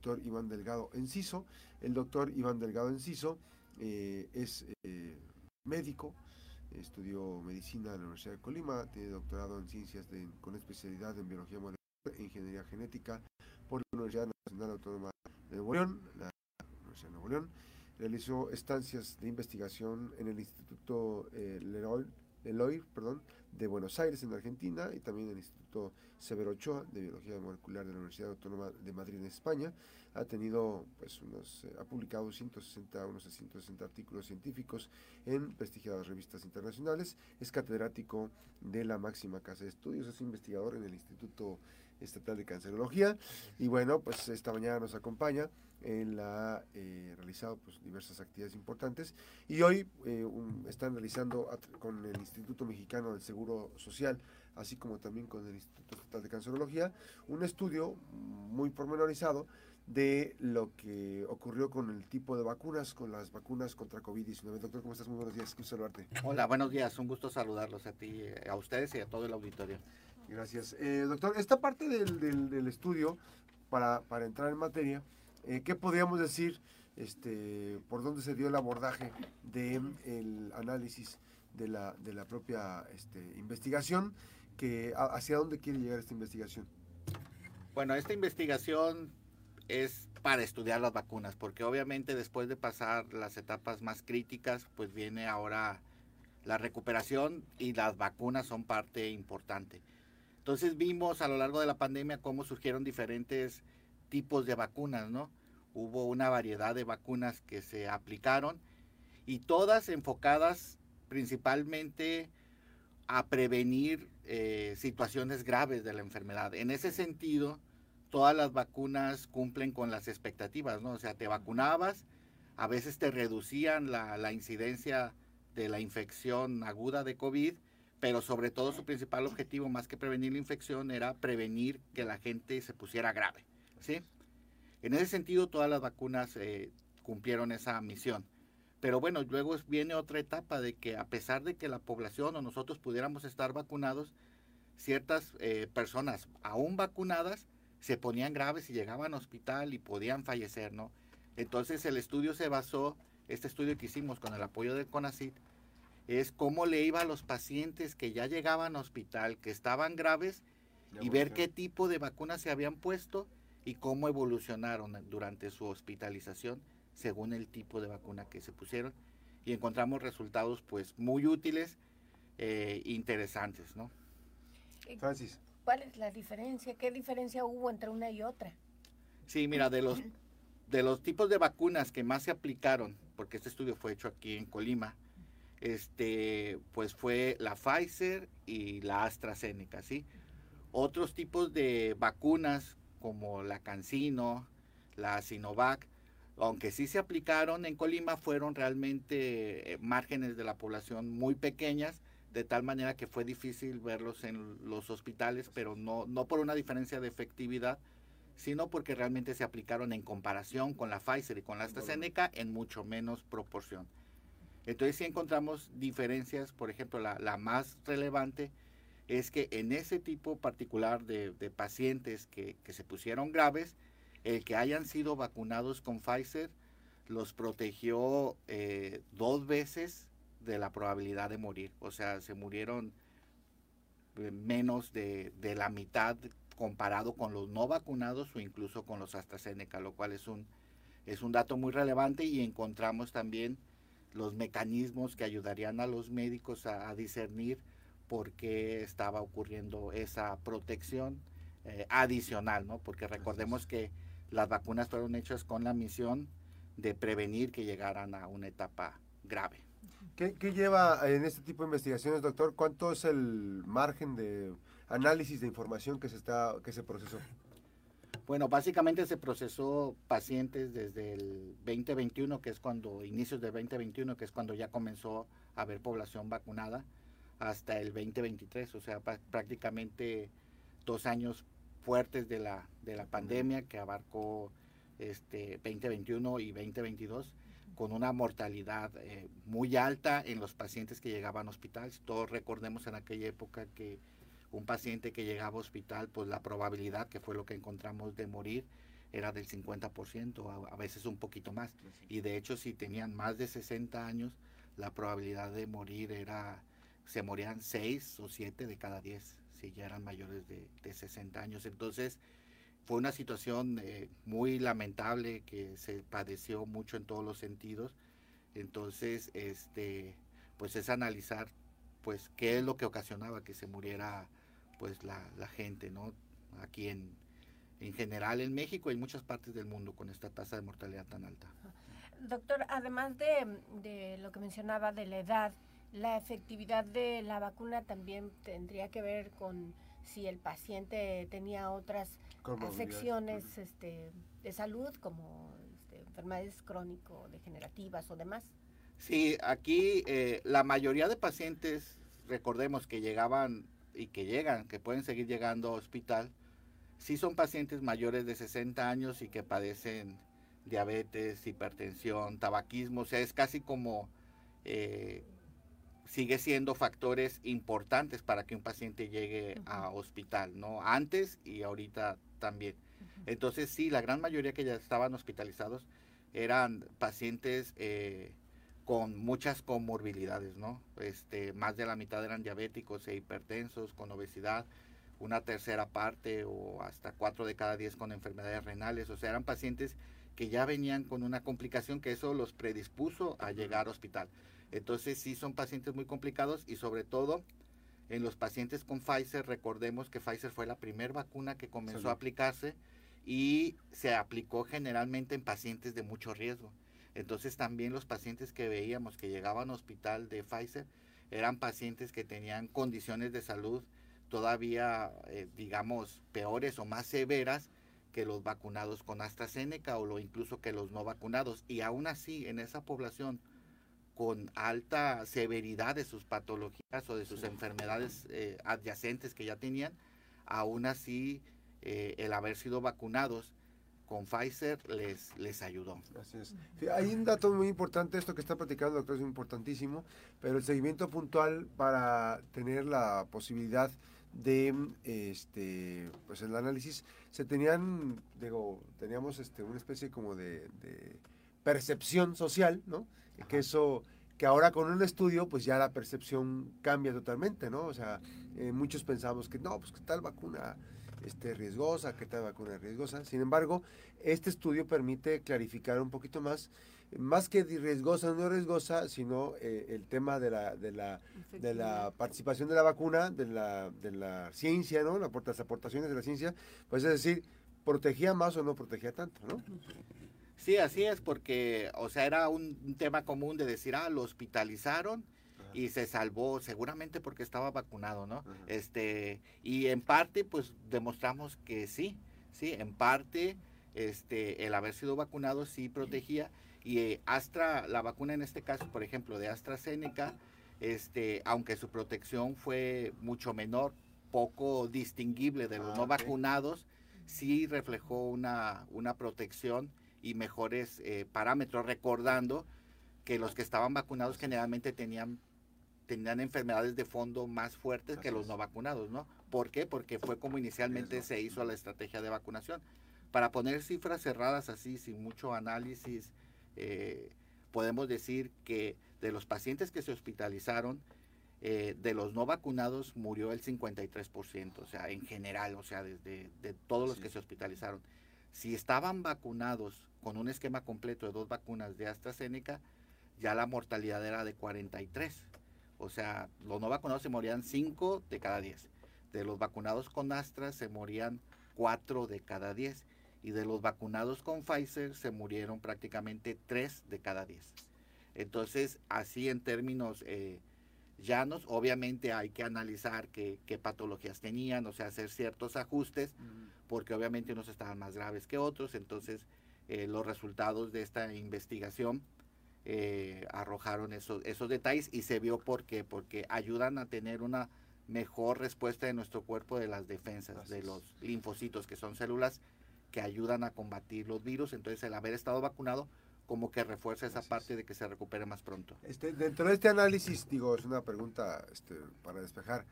doctor Iván Delgado Enciso. El doctor Iván Delgado Enciso es médico, estudió medicina en la Universidad de Colima, tiene doctorado en ciencias con especialidad en biología molecular e ingeniería genética por la Universidad Nacional Autónoma de Nuevo León, la Universidad de Nuevo León. Realizó estancias de investigación en el Instituto eh, Leroy, Eloy perdón, de Buenos Aires, en Argentina, y también el Instituto Severo Ochoa de Biología Molecular de la Universidad Autónoma de Madrid, en España. Ha tenido, pues, unos, eh, ha publicado 160, unos 160 artículos científicos en prestigiadas revistas internacionales. Es catedrático de la máxima casa de estudios, es investigador en el Instituto Estatal de Cancerología. Y bueno, pues esta mañana nos acompaña en la eh, realizado pues, diversas actividades importantes y hoy eh, están realizando con el Instituto Mexicano del Seguro Social, así como también con el Instituto Estatal de Cancerología, un estudio muy pormenorizado de lo que ocurrió con el tipo de vacunas, con las vacunas contra COVID-19. Doctor, ¿cómo estás? Muy buenos días, quiero saludarte. Hola, buenos días, un gusto saludarlos a ti, a ustedes y a todo el auditorio. Gracias. Eh, doctor, esta parte del, del, estudio, para, para entrar en materia, eh, ¿Qué podríamos decir este, por dónde se dio el abordaje del el análisis de la, de la propia este, investigación? Que, ¿Hacia dónde quiere llegar esta investigación? Bueno, esta investigación es para estudiar las vacunas, porque obviamente después de pasar las etapas más críticas, pues viene ahora la recuperación y las vacunas son parte importante. Entonces vimos a lo largo de la pandemia cómo surgieron diferentes tipos de vacunas, ¿no? Hubo una variedad de vacunas que se aplicaron y todas enfocadas principalmente a prevenir eh, situaciones graves de la enfermedad. En ese sentido, todas las vacunas cumplen con las expectativas, ¿no? O sea, te vacunabas, a veces te reducían la, la incidencia de la infección aguda de COVID, pero sobre todo su principal objetivo, más que prevenir la infección, era prevenir que la gente se pusiera grave. ¿Sí? En ese sentido, todas las vacunas eh, cumplieron esa misión. Pero bueno, luego viene otra etapa de que a pesar de que la población o nosotros pudiéramos estar vacunados, ciertas eh, personas aún vacunadas se ponían graves y llegaban al hospital y podían fallecer, ¿no? Entonces el estudio se basó, este estudio que hicimos con el apoyo del CONACIT, es cómo le iba a los pacientes que ya llegaban al hospital, que estaban graves, y ver qué tipo de vacunas se habían puesto y cómo evolucionaron durante su hospitalización según el tipo de vacuna que se pusieron y encontramos resultados pues muy útiles e interesantes, ¿no? Eh, Francis. ¿Cuál es la diferencia? ¿Qué diferencia hubo entre una y otra? Sí, mira, de los, de los tipos de vacunas que más se aplicaron, porque este estudio fue hecho aquí en Colima, este, pues fue la Pfizer y la AstraZeneca, ¿sí? Otros tipos de vacunas como la Cancino, la Sinovac, aunque sí se aplicaron en Colima, fueron realmente eh, márgenes de la población muy pequeñas, de tal manera que fue difícil verlos en los hospitales, pero no, no por una diferencia de efectividad, sino porque realmente se aplicaron en comparación con la Pfizer y con la AstraZeneca en mucho menos proporción. Entonces sí encontramos diferencias, por ejemplo, la, la más relevante es que en ese tipo particular de, pacientes que, se pusieron graves, el que hayan sido vacunados con Pfizer los protegió eh, dos veces de la probabilidad de morir. O sea, se murieron eh, menos de, la mitad comparado con los no vacunados o incluso con los AstraZeneca, lo cual es un, es un dato muy relevante y encontramos también los mecanismos que ayudarían a los médicos a discernir por qué estaba ocurriendo esa protección eh, adicional, ¿no? Porque recordemos que las vacunas fueron hechas con la misión de prevenir que llegaran a una etapa grave. ¿Qué, lleva en este tipo de investigaciones, doctor? ¿Cuánto es el margen de análisis de información que se está que se procesó? Bueno, básicamente se procesó pacientes desde el 2021, que es cuando, inicios del 2021, que es cuando ya comenzó a haber población vacunada hasta el 2023, o sea, prácticamente dos años fuertes de la, de la pandemia que abarcó este 2021 y 2022 con una mortalidad eh, muy alta en los pacientes que llegaban a hospital. Todos recordemos en aquella época que un paciente que llegaba a hospital, pues la probabilidad, que fue lo que encontramos de morir, era del 50%, a, a veces un poquito más. Y de hecho, si tenían más de 60 años, la probabilidad de morir era, se morían 6 o 7 de cada 10, si ya eran mayores de, de 60 años. Entonces, fue una situación eh, muy lamentable que se padeció mucho en todos los sentidos. Entonces, este, pues es analizar, pues, qué es lo que ocasionaba que se muriera, pues, la, la gente, ¿no? Aquí en, en general en México y en muchas partes del mundo con esta tasa de mortalidad tan alta. Doctor, además de, de lo que mencionaba de la edad, la efectividad de la vacuna también tendría que ver con si el paciente tenía otras afecciones este, de salud como este, enfermedades crónico-degenerativas o demás. Sí, aquí eh, la mayoría de pacientes, recordemos que llegaban y que llegan, que pueden seguir llegando a hospital, sí son pacientes mayores de 60 años y que padecen diabetes, hipertensión, tabaquismo, o sea, es casi como eh, sigue siendo factores importantes para que un paciente llegue a hospital, ¿no? Antes y ahorita también. Entonces, sí, la gran mayoría que ya estaban hospitalizados eran pacientes eh, con muchas comorbilidades, ¿no? Este, más de la mitad eran diabéticos e hipertensos, con obesidad, una tercera parte o hasta cuatro de cada diez con enfermedades renales, o sea, eran pacientes que ya venían con una complicación que eso los predispuso a llegar al hospital. Entonces sí son pacientes muy complicados y sobre todo en los pacientes con Pfizer, recordemos que Pfizer fue la primera vacuna que comenzó a aplicarse y se aplicó generalmente en pacientes de mucho riesgo. Entonces también los pacientes que veíamos que llegaban al hospital de Pfizer eran pacientes que tenían condiciones de salud todavía, eh, digamos, peores o más severas que los vacunados con AstraZeneca o lo, incluso que los no vacunados. Y aún así, en esa población con alta severidad de sus patologías o de sus enfermedades eh, adyacentes que ya tenían, aún así eh, el haber sido vacunados con Pfizer les, les ayudó. Así es. hay un dato muy importante, esto que está platicando, doctor, es importantísimo, pero el seguimiento puntual para tener la posibilidad de este pues el análisis se tenían digo teníamos este una especie como de, de percepción social no que eso, que ahora con un estudio, pues ya la percepción cambia totalmente, ¿no? O sea, eh, muchos pensamos que no, pues que tal vacuna este, riesgosa, que tal vacuna es riesgosa. Sin embargo, este estudio permite clarificar un poquito más, más que riesgosa o no riesgosa, sino eh, el tema de la, de, la, de la participación de la vacuna, de la, de la ciencia, ¿no? Las aportaciones de la ciencia, pues es decir, protegía más o no protegía tanto, ¿no? Sí, así es, porque, o sea, era un, tema común de decir, ah, lo hospitalizaron y se salvó, seguramente porque estaba vacunado, ¿no? Este, y en parte, pues, demostramos que sí, sí, en parte, este, el haber sido vacunado sí protegía, y eh, Astra, la vacuna en este caso, por ejemplo, de AstraZeneca, este, aunque su protección fue mucho menor, poco distinguible de los ah, no vacunados, sí reflejó una, una protección y mejores eh, parámetros, recordando que los que estaban vacunados generalmente tenían, tenían enfermedades de fondo más fuertes que los no vacunados, ¿no? ¿Por qué? Porque fue como inicialmente se hizo la estrategia de vacunación. Para poner cifras cerradas así, sin mucho análisis, eh, podemos decir que de los pacientes que se hospitalizaron, eh, de los no vacunados murió el 53%, o sea, en general, o sea, desde de todos los que se hospitalizaron. Si estaban vacunados con un esquema completo de dos vacunas de AstraZeneca, ya la mortalidad era de 43. O sea, los no vacunados se morían 5 de cada 10. De los vacunados con Astra se morían 4 de cada 10. Y de los vacunados con Pfizer se murieron prácticamente 3 de cada 10. Entonces, así en términos eh, llanos, obviamente hay que analizar qué, patologías tenían, o sea, hacer ciertos ajustes, porque obviamente unos estaban más graves que otros. Entonces, eh, los resultados de esta investigación eh, arrojaron esos, esos detalles y se vio por qué, porque ayudan a tener una mejor respuesta de nuestro cuerpo de las defensas, de los linfocitos, que son células que ayudan a combatir los virus. Entonces, el haber estado vacunado como que refuerza esa parte de que se recupere más pronto. Este, dentro de este análisis, digo, es una pregunta este, para despejar.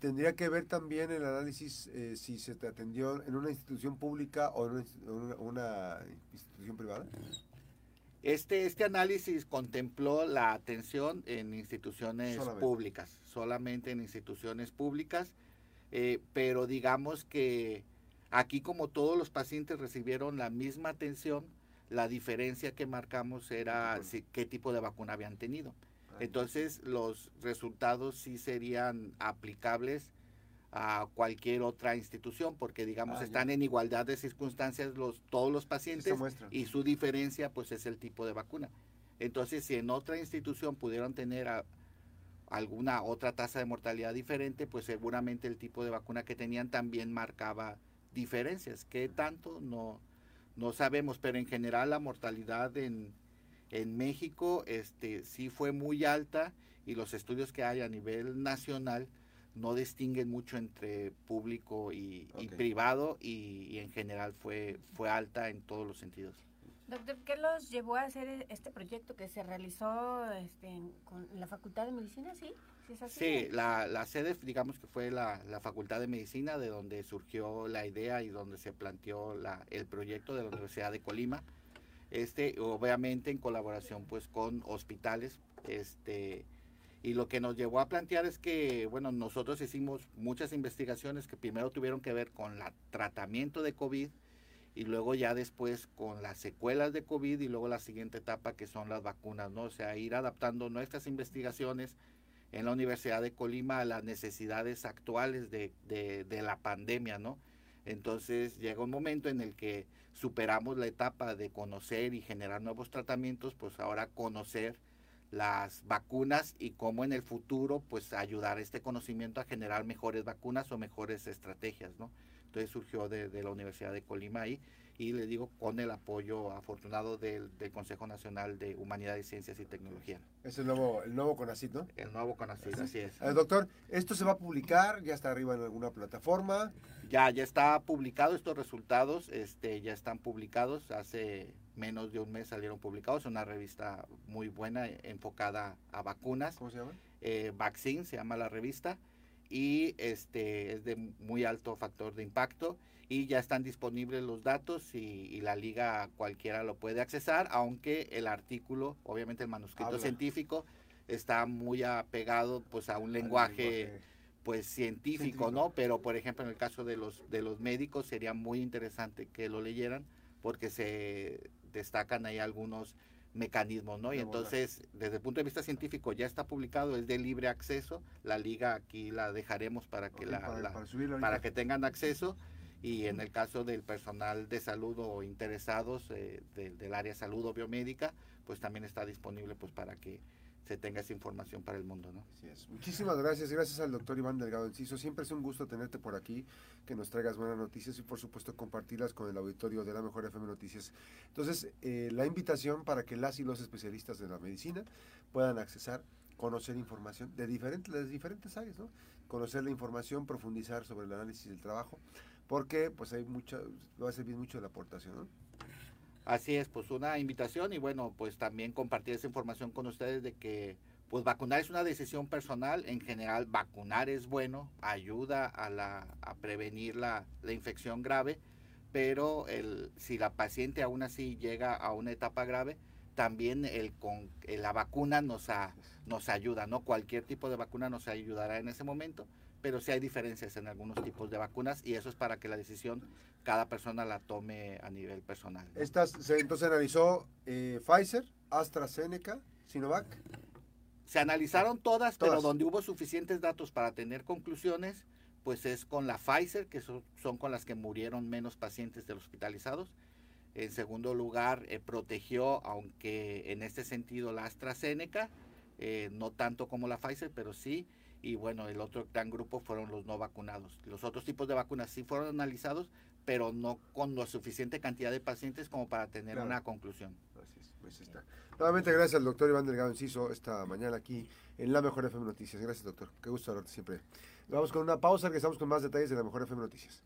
tendría que ver también el análisis eh, si se te atendió en una institución pública o en una, una institución privada. Este, este análisis contempló la atención en instituciones públicas, solamente en instituciones públicas, eh, pero digamos que aquí como todos los pacientes recibieron la misma atención, la diferencia que marcamos era qué tipo de vacuna habían tenido. Entonces los resultados sí serían aplicables a cualquier otra institución porque digamos ah, están en igualdad de circunstancias los todos los pacientes y su diferencia pues es el tipo de vacuna. Entonces si en otra institución pudieron tener alguna otra tasa de mortalidad diferente, pues seguramente el tipo de vacuna que tenían también marcaba diferencias. ¿Qué tanto? No, no sabemos, pero en general la mortalidad en, en México este, sí fue muy alta y los estudios que hay a nivel nacional no distinguen mucho entre público y, privado y, en general fue, fue alta en todos los sentidos. Doctor, ¿qué los llevó a hacer este proyecto que se realizó este, con la Facultad de Medicina? Sí, sí, la, la, sede, digamos que fue la, la, Facultad de Medicina, de donde surgió la idea y donde se planteó la, el proyecto de la Universidad de Colima. Este, obviamente en colaboración pues con hospitales, este, y lo que nos llevó a plantear es que, bueno, nosotros hicimos muchas investigaciones que primero tuvieron que ver con el tratamiento de COVID y luego ya después con las secuelas de COVID y luego la siguiente etapa que son las vacunas, ¿no? O sea, ir adaptando nuestras investigaciones en la Universidad de Colima a las necesidades actuales de, de, la pandemia, ¿no? Entonces llega un momento en el que superamos la etapa de conocer y generar nuevos tratamientos, pues ahora conocer las vacunas y cómo en el futuro pues ayudar a este conocimiento a generar mejores vacunas o mejores estrategias, ¿no? Entonces surgió de, la Universidad de Colima ahí y le digo con el apoyo afortunado del, Consejo Nacional de Humanidad y Ciencias y Tecnología. Es el nuevo, el nuevo CONACIT, ¿no? El nuevo CONACIT, así es. doctor, ¿esto se va a publicar? ¿Ya está arriba en alguna plataforma? Ya, ya está publicado estos resultados, este, ya están publicados hace menos de un mes salieron publicados, una revista muy buena enfocada a vacunas. ¿Cómo se llama? Eh, Vaccine se llama la revista y este es de muy alto factor de impacto y ya están disponibles los datos y, la liga cualquiera lo puede accesar, aunque el artículo, obviamente el manuscrito científico, está muy apegado pues a un lenguaje, pues científico, ¿no? Pero por ejemplo en el caso de los de los médicos sería muy interesante que lo leyeran porque se destacan ahí algunos mecanismos, ¿no? Y entonces, desde el punto de vista científico, ya está publicado, es de libre acceso. La liga aquí la dejaremos para que la, para, que tengan acceso. Y en el caso del personal de salud o interesados eh, del área salud o biomédica, pues también está disponible pues para que se tenga esa información para el mundo, ¿no? Así es. Muchísimas gracias. Gracias al doctor Iván Delgado Enciso. Siempre es un gusto tenerte por aquí, que nos traigas buenas noticias y por supuesto compartirlas con el auditorio de la Mejor FM Noticias. Entonces, eh, la invitación para que las y los especialistas de la medicina puedan accesar, conocer información de diferentes, de diferentes áreas, ¿no? Conocer la información, profundizar sobre el análisis del trabajo, porque pues hay mucha, va a servir mucho de la aportación, ¿no? Así es, pues una invitación y bueno, pues también compartir esa información con ustedes de que pues vacunar es una decisión personal, en general vacunar es bueno, ayuda a, la, a prevenir la, la infección grave, pero el, si la paciente aún así llega a una etapa grave, también el con la vacuna nos, nos ayuda, ¿no? Cualquier tipo de vacuna nos ayudará en ese momento, pero sí hay diferencias en algunos tipos de vacunas y eso es para que la decisión cada persona la tome a nivel personal. Estas, se, entonces analizó eh, Pfizer, AstraZeneca, Sinovac. Se analizaron todas, pero donde hubo suficientes datos para tener conclusiones, pues es con la Pfizer, que son, con las que murieron menos pacientes de los hospitalizados. En segundo lugar, eh, protegió, aunque en este sentido, la AstraZeneca, eh, no tanto como la Pfizer, pero sí y bueno, el otro gran grupo fueron los no vacunados. Los otros tipos de vacunas sí fueron analizados, pero no con la suficiente cantidad de pacientes como para tener una conclusión. Así es, pues está. Nuevamente gracias al doctor Iván Delgado Enciso esta mañana aquí en La Mejor FM Noticias. Gracias doctor, qué gusto hablarte siempre. Vamos con una pausa, que estamos con más detalles de La Mejor FM Noticias.